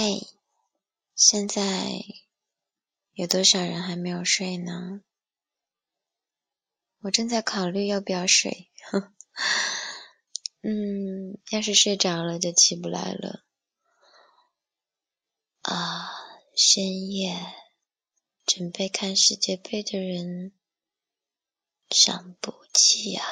嘿，现在有多少人还没有睡呢？我正在考虑要不要睡。嗯，要是睡着了就起不来了。啊，深夜准备看世界杯的人，伤不起啊！